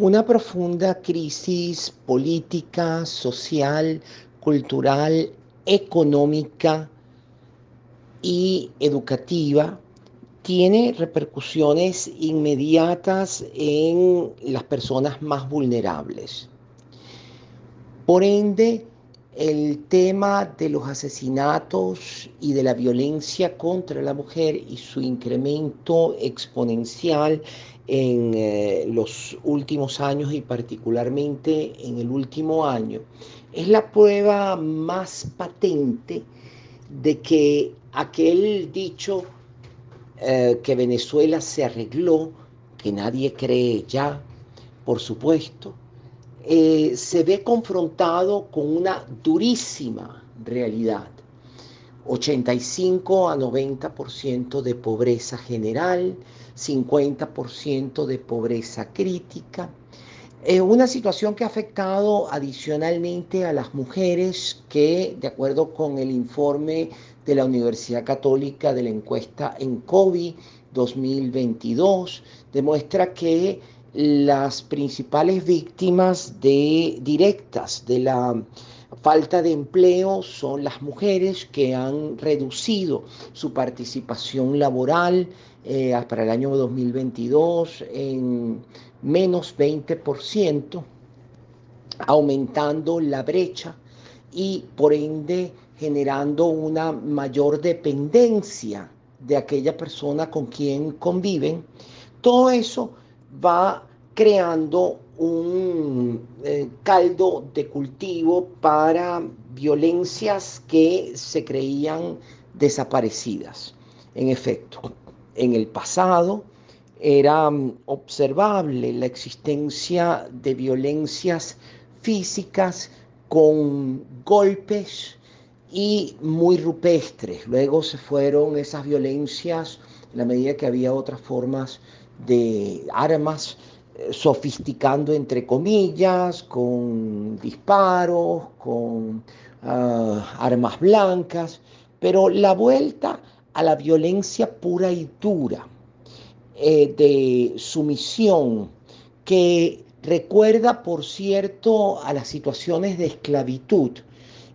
Una profunda crisis política, social, cultural, económica y educativa tiene repercusiones inmediatas en las personas más vulnerables. Por ende, el tema de los asesinatos y de la violencia contra la mujer y su incremento exponencial en eh, los últimos años y particularmente en el último año es la prueba más patente de que aquel dicho eh, que Venezuela se arregló, que nadie cree ya, por supuesto, eh, se ve confrontado con una durísima realidad. 85 a 90% de pobreza general, 50% de pobreza crítica. Eh, una situación que ha afectado adicionalmente a las mujeres que, de acuerdo con el informe de la Universidad Católica de la encuesta en COVID 2022, demuestra que las principales víctimas de, directas de la falta de empleo son las mujeres que han reducido su participación laboral eh, para el año 2022 en menos 20%, aumentando la brecha y por ende generando una mayor dependencia de aquella persona con quien conviven. Todo eso va creando un eh, caldo de cultivo para violencias que se creían desaparecidas. En efecto, en el pasado era mm, observable la existencia de violencias físicas con golpes y muy rupestres. Luego se fueron esas violencias en la medida que había otras formas de armas eh, sofisticando entre comillas, con disparos, con ah, armas blancas, pero la vuelta a la violencia pura y dura, eh, de sumisión, que recuerda, por cierto, a las situaciones de esclavitud.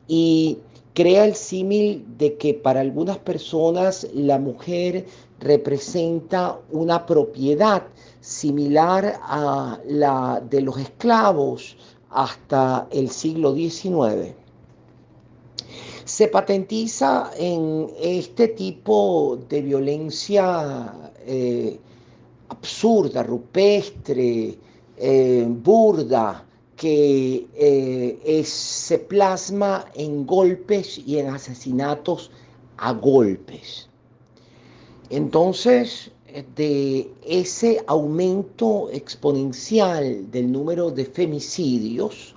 Y crea el símil de que para algunas personas la mujer representa una propiedad similar a la de los esclavos hasta el siglo XIX. Se patentiza en este tipo de violencia eh, absurda, rupestre, eh, burda, que eh, se plasma en golpes y en asesinatos a golpes. Entonces, de ese aumento exponencial del número de femicidios,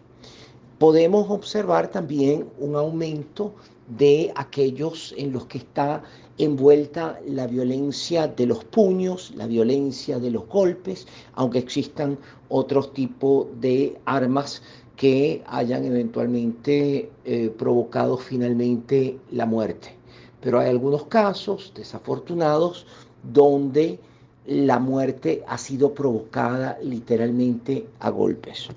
podemos observar también un aumento de aquellos en los que está envuelta la violencia de los puños, la violencia de los golpes, aunque existan otros tipos de armas que hayan eventualmente eh, provocado finalmente la muerte. Pero hay algunos casos desafortunados donde la muerte ha sido provocada literalmente a golpes.